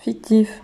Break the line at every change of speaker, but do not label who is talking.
Fictif.